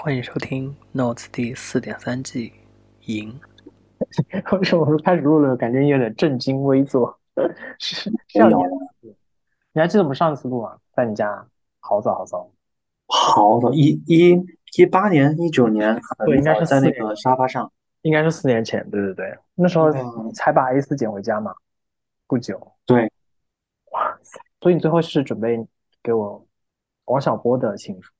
欢迎收听 Notes 第四点三季赢。为什么我说开始录了，感觉有点震惊微坐？是这样的，你还记得我们上一次录吗？在你家，好早好早，好早，一一一八年、一九年，对应该是在那个沙发上。应该是四年前，对对对，那时候嗯才把 A 四捡回家嘛，不久。对，哇塞！所以你最后是准备给我王小波的情书？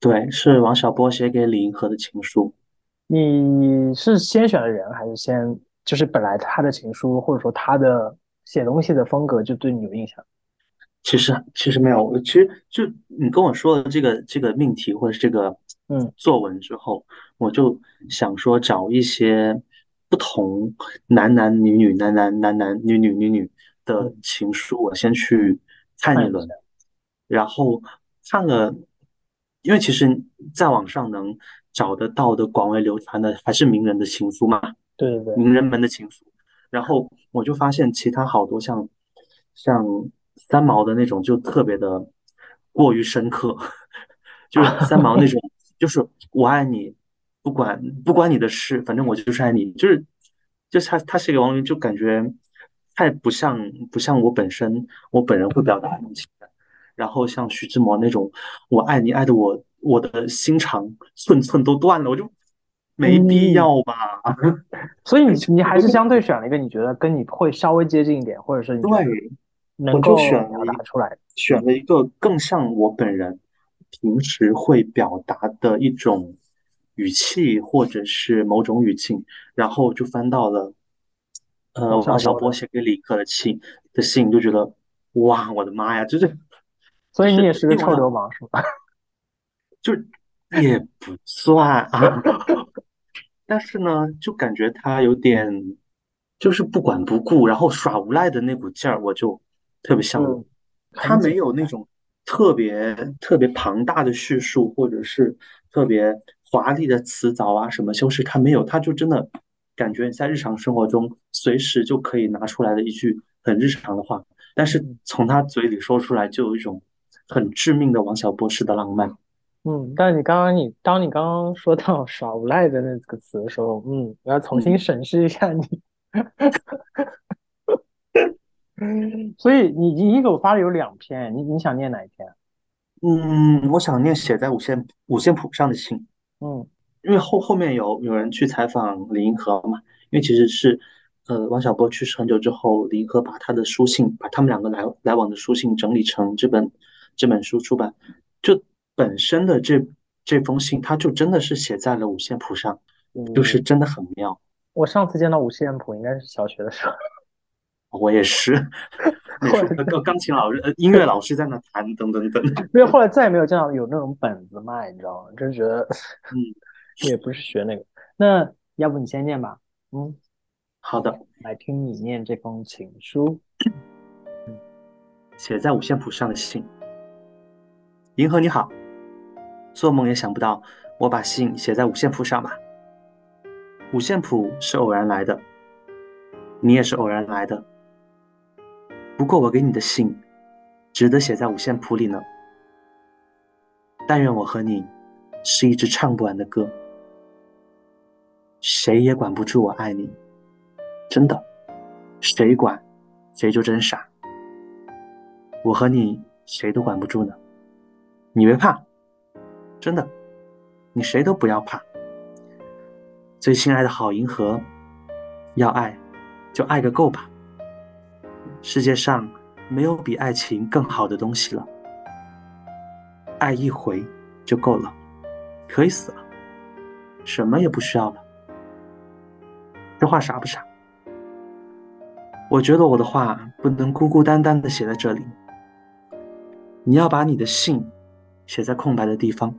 对，是王小波写给李银河的情书。你是先选的人，还是先就是本来他的情书，或者说他的写东西的风格就对你有印象？其实其实没有，其实就你跟我说的这个这个命题或者是这个嗯作文之后，我就想说找一些不同男男女女、男男男男女女女女的嗯情书，我先去看一轮然后看了，因为其实在网上能找得到的广为流传的还是名人的情书嘛。对对对，名人们的情书，然后我就发现其他好多像像三毛的那种就特别的过于深刻，就是三毛那种，就是我爱你，不管不关你的事，反正我就是爱你，就是就是他他写给王源就感觉太不像不像我本身我本人会表达的那种情感，然后像徐志摩那种我爱你爱的我我的心肠寸寸都断了，我就没必嗯要吧。所以你 你还是相对选了一个你觉得跟你会稍微接近一点，或者是你对，能够表选了一达出来。选了一个更像我本人平时会表达的一种语气，或者是某种语境，然后就翻到了呃王小波写给李克的信的信，就觉得哇，我的妈呀，就是所以你也是个臭流氓是吧？就也不算啊，但是呢，就感觉他有点就是不管不顾，然后耍无赖的那股劲儿，我就特别向往。嗯，他没有那种特别特别庞大的叙述，或者是特别华丽的词藻啊，什么修饰，他没有，他就真的感觉在日常生活中随时就可以拿出来的一句很日常的话，但是嗯从他嘴里说出来就有一种很致命的王小波式的浪漫。嗯，但你刚刚你当你刚刚说到耍无赖的那个词的时候，嗯，我要重新嗯，审视一下你。所以你你你给我发了有两篇，你你想念哪一篇？嗯，我想念写在五线五线谱上的信。嗯因为后后面有有人去采访李银河嘛，因为其实是呃王小波去世很久之后，李银河把他的书信，把他们两个来来往的书信整理成这本这本书出版。就本身的这这封信，它就真的是写在了五线谱上，就是嗯，真的很妙。我上次见到五线谱应该是小学的时候，我也是，美术后来呃钢钢琴老师、呃音乐老师在那弹，等等等。因为 后来再也没有见到有那种本子卖，你知道吗？就觉得嗯，也不是学那个。那要不你先念吧，嗯，好的，来听你念这封情书。写在五线谱上的信。银河你好，做梦也想不到我把信写在五线谱上吧。五线谱是偶然来的，你也是偶然来的。不过我给你的信，值得写在五线谱里呢。但愿我和你是一支唱不完的歌，谁也管不住我爱你，真的，谁管，谁就真傻。我和你谁都管不住呢，你别怕，真的，你谁都不要怕。最亲爱的好银河，要爱就爱个够吧。世界上没有比爱情更好的东西了，爱一回就够了，可以死了，什么也不需要了。这话傻不傻？我觉得我的话不能孤孤单单的写在这里。你要把你的信写在空白的地方。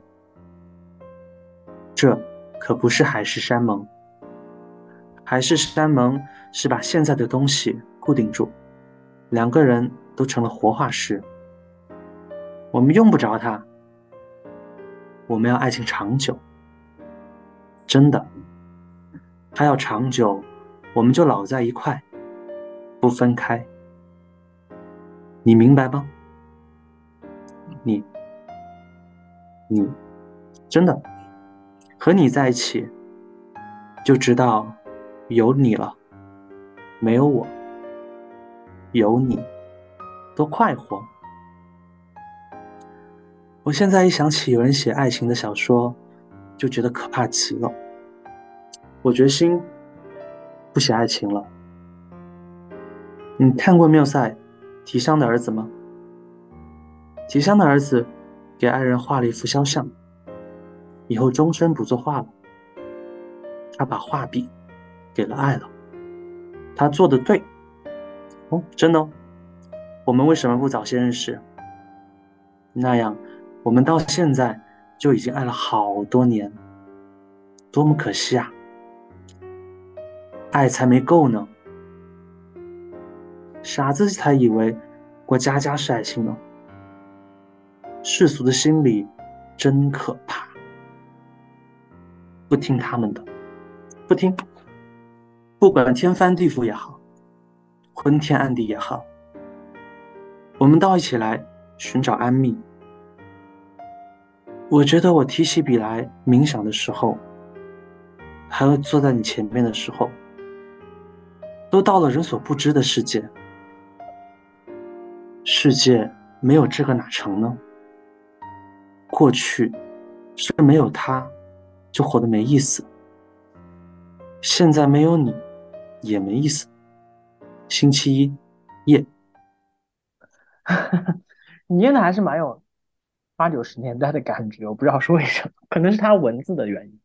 这可不是海誓山盟，海誓山盟是把现在的东西固定住，两个人都成了活化石。我们用不着它，我们要爱情长久，真的，它要长久，我们就老在一块，不分开。你明白吗？你，你，真的，和你在一起，就知道有你了，没有我，有你，多快活。我现在一想起有人写爱情的小说，就觉得可怕极了。我决心不写爱情了。你看过缪塞《提香的儿子》吗？提香的儿子给爱人画了一幅肖像，以后终身不作画了。他把画笔给了爱了。他做的对。哦，真的哦。我们为什么不早些认识？那样。我们到现在就已经爱了好多年，多么可惜啊！爱才没够呢，傻子才以为过家家是爱情呢。世俗的心理真可怕，不听他们的，不听，不管天翻地覆也好，昏天暗地也好，我们到一起来寻找安谧。我觉得我提起笔来冥想的时候，还有坐在你前面的时候，都到了人所不知的世界。世界没有这个哪成呢？过去是没有他，就活得没意思。现在没有你，也没意思。星期一夜，你念的还是蛮有。八九十年代的感觉，我不知道是为什么，可能是他文字的原因，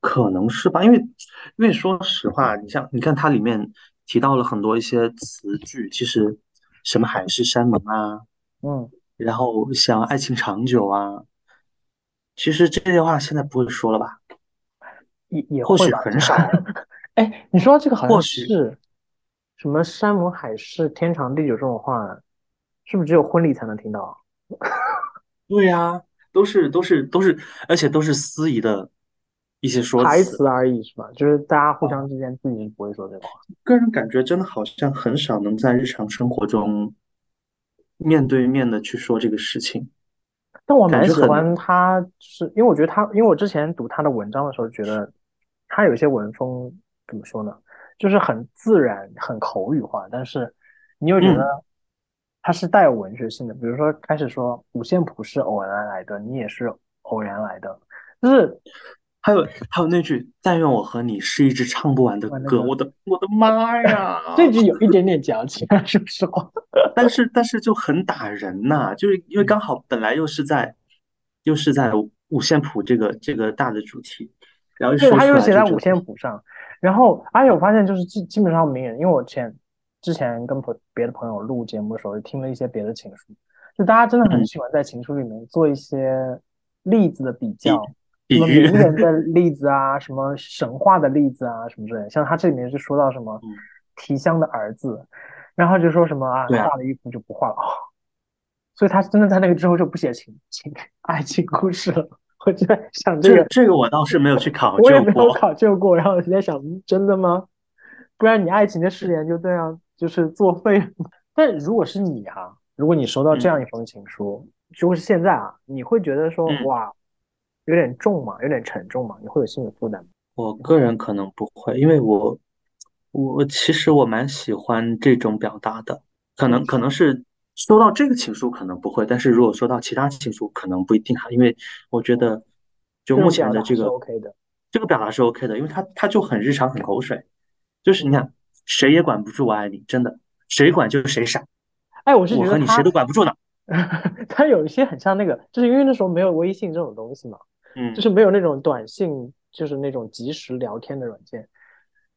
可能是吧。因为，因为说实话，你像你看它里面提到了很多一些词句，其实什么海誓山盟啊，嗯，然后想爱情长久啊，其实这些话现在不会说了吧？也也或许很少。哎，你说这个好像是什么山盟海誓、天长地久这种话，是不是只有婚礼才能听到？对呀，都是都是都是，而且都是司仪的一些说台词而已，是吧？就是大家互相之间自己不会说这话。个人感觉真的好像很少能在日常生活中面对面的去说这个事情。但我蛮喜欢他，是因为我觉得他，因为我之前读他的文章的时候，觉得他有些文风怎么说呢？就是很自然、很口语化，但是你又觉得。他是带有文学性的，比如说开始说五线谱是偶然来的，你也是偶然来的，就是还有还有那句“但愿我和你是一支唱不完的歌”，我的我的妈呀，这句有一点点矫情，说实话，但是但是就很打人呐，就是因为刚好本来又是在又是在五线谱这个这个大的主题，然后对他又写在五线谱上，然后而且我发现就是基基本上名人，因为我前。之前跟朋别的朋友录节目的时候，听了一些别的情书，就大家真的很喜欢在情书里面做一些例子的比较，什么名人的 例子啊，什么神话的例子啊，什么之类。像他这里面就说到什么提香的儿子，然后就说什么啊，画的衣服就不画了，所以他真的在那个之后就不写情 情爱情故事了。我就在想这个，这个我倒是没有去考究过，我也没有考究过。然后我就在想，真的吗？不然你爱情的誓言就这样。就是作废了。但如果是你啊，如果你收到这样一封情书，就是现在啊，你会觉得说哇，有点重嘛，有点沉重嘛，你会有心理负担吗？我个人可能不会，因为我我其实我蛮喜欢这种表达的。可能可能是收到这个情书可能不会，但是如果收到其他情书可能不一定哈，因为我觉得就目前的这个 OK 的，这个表达是 OK 的，因为它它就很日常很口水，就是你看。谁也管不住我爱你，真的，谁管就是谁傻。哎，我是觉得我和你谁都管不住呢。他有一些很像那个，就是因为那时候没有微信这种东西嘛，嗯，就是没有那种短信，就是那种即时聊天的软件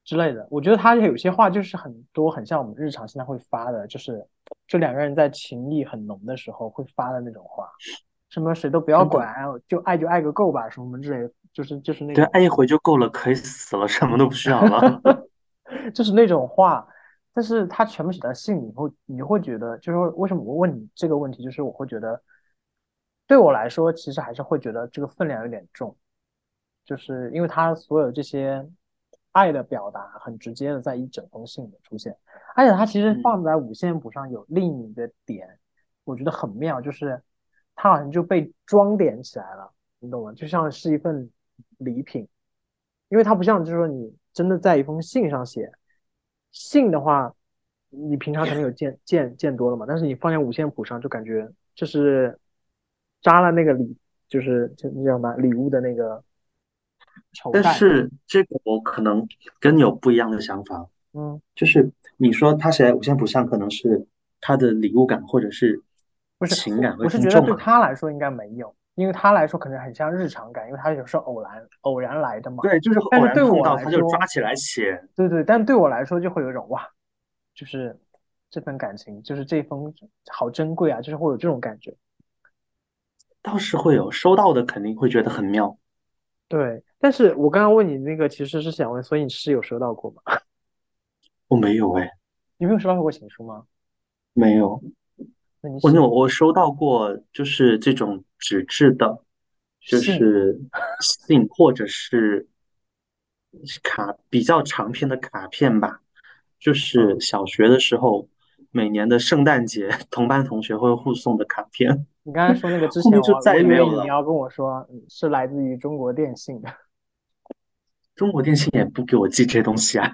之类的。我觉得它有些话就是很多很像我们日常现在会发的，就是就两个人在情意很浓的时候会发的那种话，什么谁都不要管，就爱就爱个够吧，什么之类，就是就是那对，爱一回就够了，可以死了，什么都不需要了。就是那种话，但是他全部写在信里，会你会觉得，就是说为什么我问你这个问题，就是我会觉得，对我来说，其实还是会觉得这个分量有点重，就是因为他所有这些爱的表达很直接的在一整封信里出现，而且他其实放在五线谱上有另一个点，我觉得很妙，就是他好像就被装点起来了。你懂吗？就像是一份礼品，因为它不像就是说你真的在一封信上写，信的话，你平常可能有见见见多了嘛，但是你放在五线谱上，就感觉就是扎了那个礼，就是就那叫什么礼物的那个。但是这个我可能跟你有不一样的想法，嗯，就是你说他写在五线谱上，可能是他的礼物感或者是不是情感会我是觉得对。他来说应该没有，因为他来说可能很像日常感，因为他有时候偶然偶然来的嘛。对，就是偶然碰到，对我来他就抓起来写。对对，但对我来说就会有一种哇，就是这份感情，就是这封好珍贵啊，就是会有这种感觉。倒是会有收到的，肯定会觉得很妙。对，但是我刚刚问你那个，其实是想问，所以你是有收到过吗？我没有哎，你没有收到过情书吗？没有。那你我有我收到过，就是这种纸质的，就是信或者是卡比较长篇的卡片吧，就是小学的时候，每年的圣诞节，同班同学会互送的卡片。你刚才说那个之前我，就再也没有了你要跟我说嗯是来自于中国电信的。中国电信也不给我寄这些东西啊。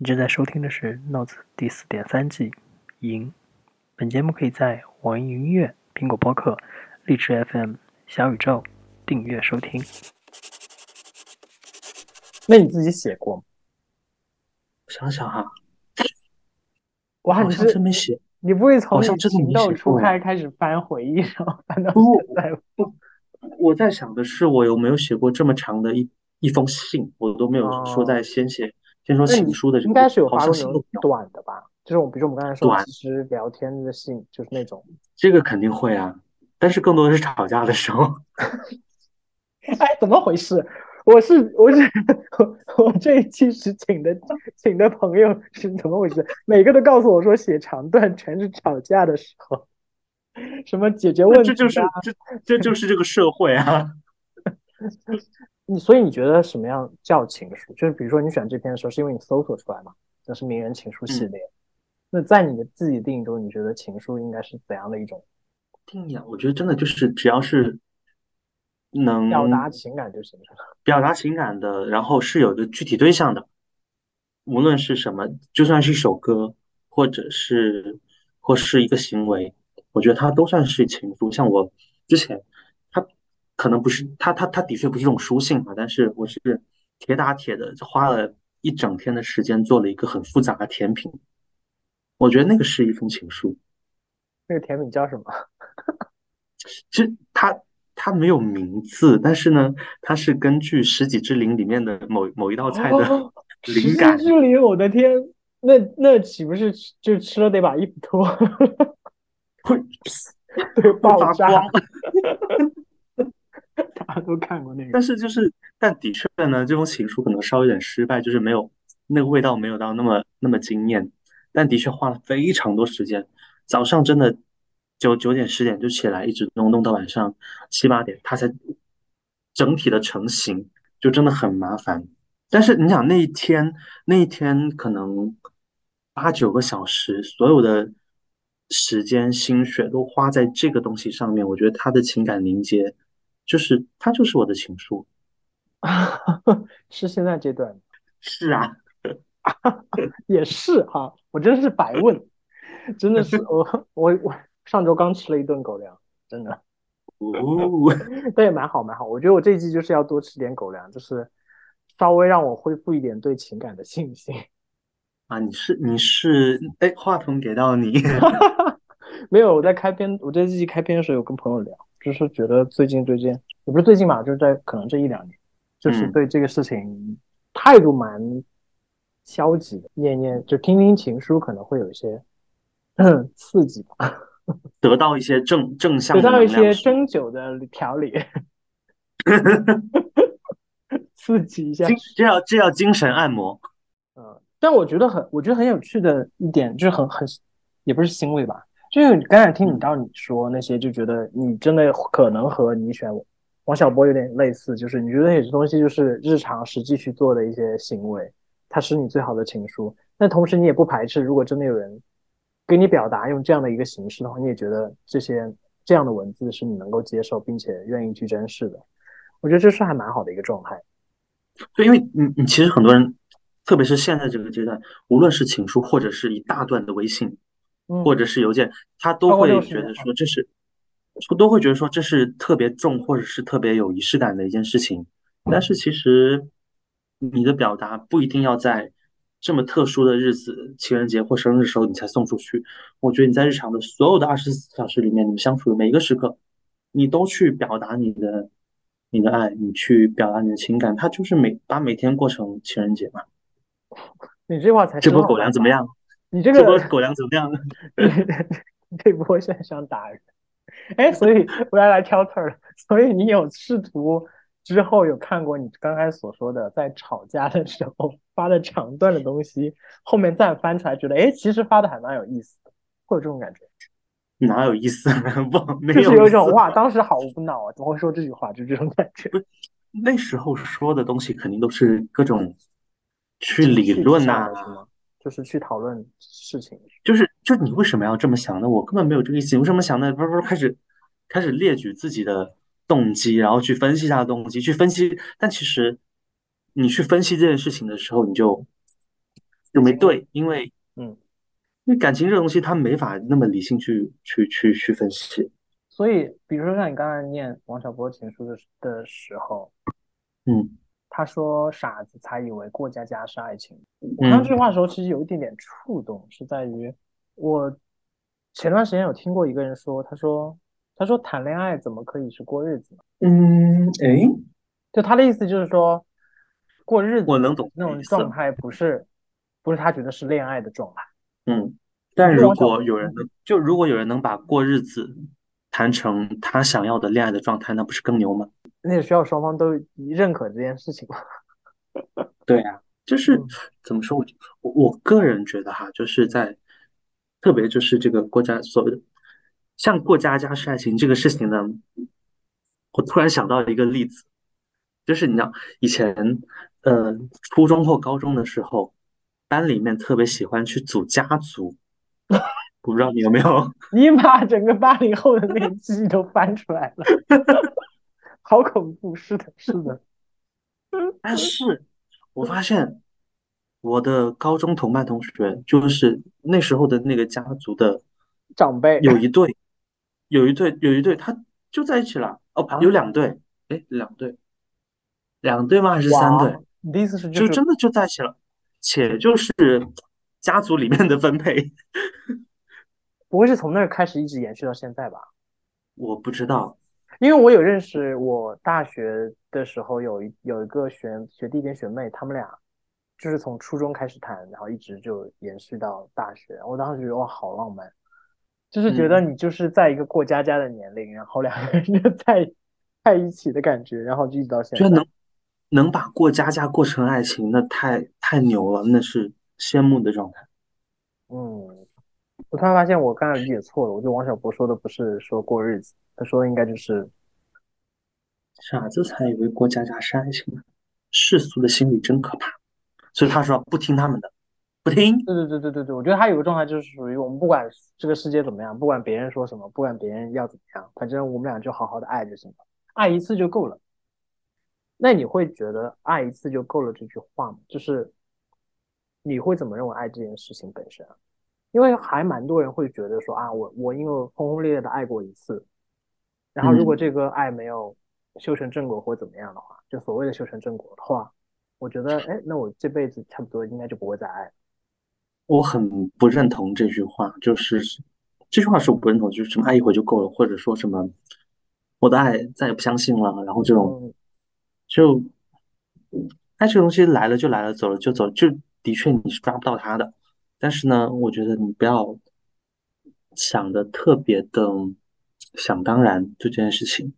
你正在收听的是《Notes》第四点三季《赢》。本节目可以在网易云音乐、苹果播客、荔枝 FM、小宇宙订阅收听。那你自己写过吗？我想想哈，我，好像真没写。你不会从情窦初开开始翻回忆，然后翻到不现在吗？我在想的是，我有没有写过这么长的一一封信？我都没有说在先写，先说情书的这个，应该是有好发过。短的吧？就是我们比如说我们刚才说短即时聊天的信，就是那种。这个肯定会啊，但是更多的是吵架的时候。哎，怎么回事？我是我是我 我这一期是请的请的朋友是怎么回事？每个都告诉我说写长段全是吵架的时候，什么解决问题这就是啊？这这就是这个社会啊。你所以你觉得什么样叫情书？就是比如说你选这篇的时候，是因为你搜索出来嘛？这是名人情书系嗯列。那在你的自己定义中，你觉得情书应该是怎样的一种定义啊，我觉得真的就是只要是能表达情感就行了？表达情感的，然后是有一个具体对象的，无论是什么，就算是一首歌，或者是或是一个行为，我觉得它都算是情书。像我之前，他可能不是他他他的确不是这种书信啊，但是我是铁打铁的花了一整天的时间做了一个很复杂的甜品，我觉得那个是一封情书。那个甜品叫什么？其实它它没有名字，但是呢，它是根据《十几之灵》里面的某某一道菜的哦，十灵感。之灵，我的天，那那岂不是就吃了得把衣服脱？会对，爆炸，大家都看过那个。但是就是，但的确呢，这封情书可能稍微有点失败，就是没有那个味道，没有到那么那么惊艳。但的确花了非常多时间，早上真的九九点十点就起来，一直弄弄到晚上七八点，它才整体的成型，就真的很麻烦。但是你想那一天，那一天可能八九个小时，所有的时间心血都花在这个东西上面，我觉得他的情感凝结，就是他就是我的情书。是现在阶段，是啊，也是哈，我真是白问，真的是 我我我上周刚吃了一顿狗粮，真的，哦，但也蛮好蛮好。我觉得我这一季就是要多吃点狗粮，就是稍微让我恢复一点对情感的信心。啊，你是你是，哎，话筒给到你，没有，我在开篇，我这季开篇的时候有跟朋友聊，就是觉得最近最近，也不是最近吧，就是在可能这一两年，就是嗯。对这个事情态度蛮消极的，念念就听听情书可能会有一些 刺激吧，得到一些正正向得到一些针灸的调理，刺激一下。这要这要精神按摩，嗯，但我觉得很，我觉得很有趣的一点就是很很，也不是欣慰吧，就是刚才听你嗯到你说那些，就觉得你真的可能和你选王小波有点类似，就是你觉得有些东西就是日常实际去做的一些行为，它是你最好的情书。但同时你也不排斥，如果真的有人给你表达用这样的一个形式的话，你也觉得这些这样的文字是你能够接受并且愿意去珍视的。我觉得这是还蛮好的一个状态。对，因为你你其实很多人，特别是现在这个阶段，无论是情书或者是一大段的微信，嗯或者是邮件，他都会觉得说这是，都会觉得说这是特别重或者是特别有仪式感的一件事情。但是其实你的表达不一定要在这么特殊的日子，情人节或生日的时候你才送出去。我觉得你在日常的所有的二十四小时里面，你们相处的每一个时刻，你都去表达你的你的爱，你去表达你的情感，它就是每把每天过成情人节嘛。你这话才这波？狗粮怎么样？你这个狗粮怎么样？这波现在想打人。哎，所以我要来挑刺儿了。所以你有试图之后有看过你刚才所说的，在吵架的时候发的长段的东西，后面再翻出来，觉得哎，其实发的还蛮有意思的，会有这种感觉，哪有意思？不，没就是有一种哇，当时好无脑啊，怎么会说这句话，就这种感觉。那时候说的东西肯定都是各种去理论呐、上的是吗？就是去讨论事情。就是就你为什么要这么想呢？我根本没有这个意思，你为什么想呢？不是不是，开始开始列举自己的动机，然后去分析他的动机，去分析。但其实你去分析这件事情的时候，你就就没对，因为嗯，因为感情这个东西，他没法那么理性去去去去分析。所以比如说像你刚才念王小波情书的的时候，嗯他说傻子才以为过家家是爱情。我看这句话的时候，其实有一点点触动，是在于我前段时间有听过一个人说，他说他说谈恋爱怎么可以是过日子呢？嗯，哎，就他的意思就是说，过日子我能懂那种状态不是不是他觉得是恋爱的状态。嗯，但如果有人能，就如果有人能把过日子谈成他想要的恋爱的状态，那不是更牛吗？那也需要双方都认可这件事情吧。对啊，就是嗯怎么说，我我我个人觉得哈，就是在特别就是这个过家所谓的像过家家是爱情这个事情呢，我突然想到一个例子，就是你知道以前呃初中或高中的时候，班里面特别喜欢去组家族，我不知道你有没有？你把整个八零后的那个记忆都翻出来了，好恐怖！是的，是的，但是我发现我的高中同班同学，就是那时候的那个家族的长辈有一对，有一对，有一对，他就在一起了。哦啊，有两对，哎，两对，两对吗？还是三对？哇，你的意思是就是真的就在一起了，且就是家族里面的分配，不会是从那儿开始一直延续到现在吧？我不知道。因为我有认识，我大学的时候有一有一个学学弟跟学妹，他们俩就是从初中开始谈，然后一直就延续到大学。我当时觉得哇，好浪漫，就是觉得你就是在一个过家家的年龄，然后两个人就在在一起的感觉，然后就一直到现在。觉得能能把过家家过成爱情，那太太牛了，那是羡慕的状态。嗯，我突然发现我刚才理解错了，我觉得王小波说的不是说过日子，他说的应该就是傻子才以为过家家是爱情呢，世俗的心理真可怕。所以他说不听他们的，不听。对对对对对对，我觉得他有个状态就是属于我们不管这个世界怎么样，不管别人说什么，不管别人要怎么样，反正我们俩就好好的爱就行了，爱一次就够了。那你会觉得爱一次就够了这句话吗？就是你会怎么认为爱这件事情本身啊？因为还蛮多人会觉得说啊，我我因为轰轰烈烈的爱过一次，然后如果这个爱没有修成正果或怎么样的话，就所谓的修成正果的话，我觉得哎，那我这辈子差不多应该就不会再爱了。我很不认同这句话，就是这句话是我不认同，就是什么爱一回就够了，或者说什么我的爱再也不相信了，然后这种嗯就爱这个东西来了就来了，走了就走，就的确你是抓不到它的。但是呢，我觉得你不要想的特别的想当然对这件事情。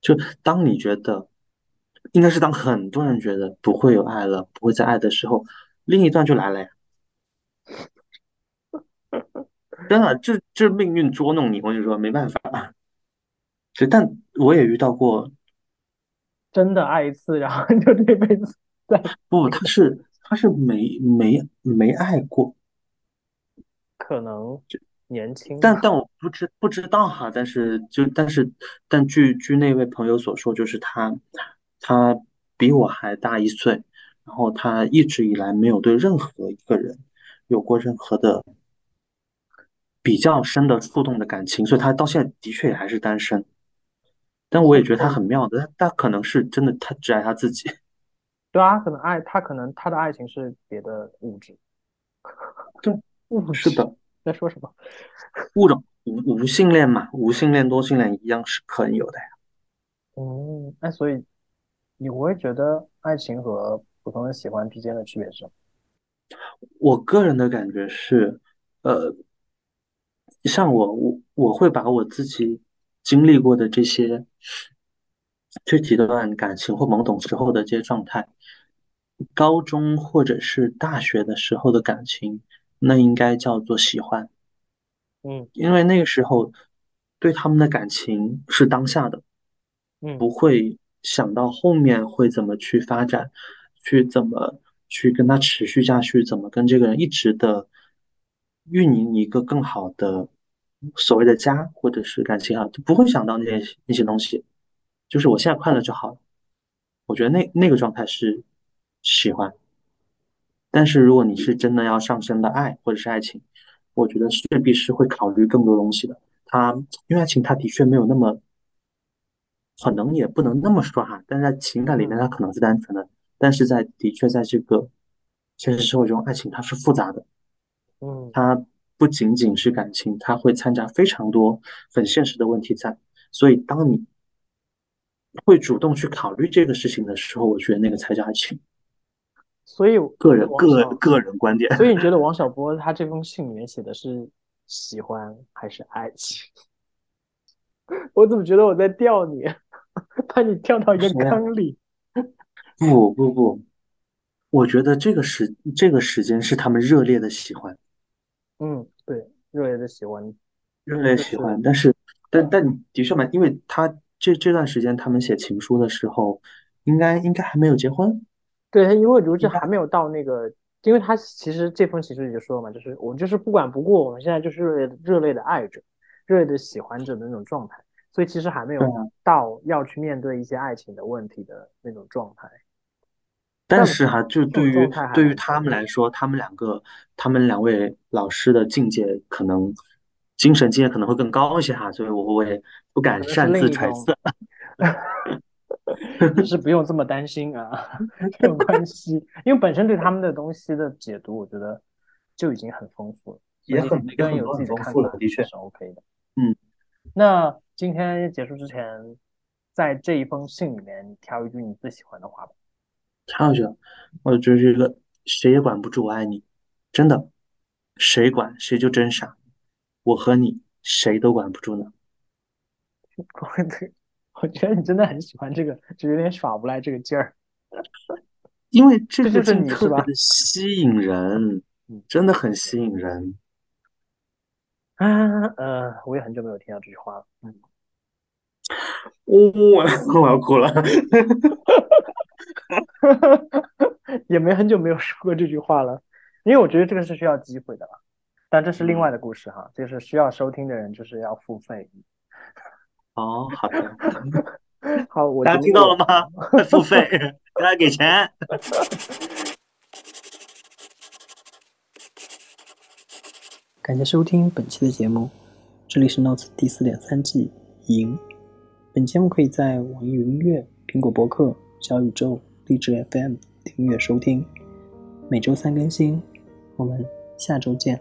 就当你觉得，应该是当很多人觉得不会有爱了，不会再爱的时候，另一段就来了呀。真的，这这命运捉弄你，我跟你说没办法。是，但我也遇到过，真的爱一次，然后就这辈子再不，他是他是没没没爱过，可能年轻，但但我不知不知道哈，但是就但是但据据那位朋友所说，就是他他比我还大一岁，然后他一直以来没有对任何一个人有过任何的比较深的触动的感情，所以他到现在的确也还是单身。但我也觉得他很妙的，他他可能是真的，他只爱他自己。对啊，可能爱他，可能他的爱情是别的物质。对，物是的。在说什么？物种无无性恋嘛，无性恋多性恋一样是可以有的呀。嗯，那所以你我会觉得爱情和普通人喜欢之间的区别是什么？我个人的感觉是，呃，像我我我会把我自己经历过的这些这几段感情或懵懂时候的这些状态，高中或者是大学的时候的感情。那应该叫做喜欢，嗯，因为那个时候对他们的感情是当下的，嗯，不会想到后面会怎么去发展，去怎么去跟他持续下去，怎么跟这个人一直的运营一个更好的所谓的家或者是感情啊，就不会想到那些那些东西，就是我现在快乐就好了。我觉得那那个状态是喜欢。但是如果你是真的要上升的爱或者是爱情，我觉得势必是会考虑更多东西的。他因为爱情，他的确没有那么，可能也不能那么说哈。但是在情感里面，它可能是单纯的，但是在的确在这个现实社会中，爱情它是复杂的。嗯，它不仅仅是感情，它会掺杂非常多很现实的问题在。所以当你会主动去考虑这个事情的时候，我觉得那个才叫爱情。所以个人个个人观点，所以你觉得 王小波他这封信里面写的是喜欢还是爱情？我怎么觉得我在钓你，把你钓到一个坑里？不不不，我觉得这个时这个时间是他们热烈的喜欢。嗯，对，热烈的喜欢，热烈喜欢。但是，但但的确嘛，因为他这这段时间他们写情书的时候，应该应该还没有结婚。对，因为如今还没有到那个，因为他其实这封情书也就说了嘛，就是我们就是不管不顾，我们现在就是热烈热烈的爱着，热烈的喜欢着的那种状态，所以其实还没有到要去面对一些爱情的问题的那种状态。但是哈，就对于对于他们来说，他们两个，他们两位老师的境界可能精神境界可能会更高一些哈，所以我我也不敢擅自揣测。是不用这么担心啊，没有关系，因为本身对他们的东西的解读，我觉得就已经很丰富了，也很每个人有自己的看法，的确是 OK 的。嗯，那今天结束之前，在这一封信里面，你挑一句你最喜欢的话吧。挑一句，我就是一个谁也管不住我爱你，真的，谁管谁就真傻，我和你谁都管不住呢。对。我觉得你真的很喜欢这个，就有点耍无赖这个劲儿，因为 这就是你特别的吸引人，真的很吸引人。啊，呃，我也很久没有听到这句话了。嗯，我 我要哭了，也没很久没有说过这句话了，因为我觉得这个是需要机会的，但这是另外的故事哈，就是需要收听的人就是要付费。哦，好的，好，我大家听到了吗？付费，大家给钱。感谢收听本期的节目，这里是 Notes 第四点三季赢。本节目可以在网易云音乐、苹果播客、小宇宙、荔枝 FM 订阅收听，每周三更新。我们下周见。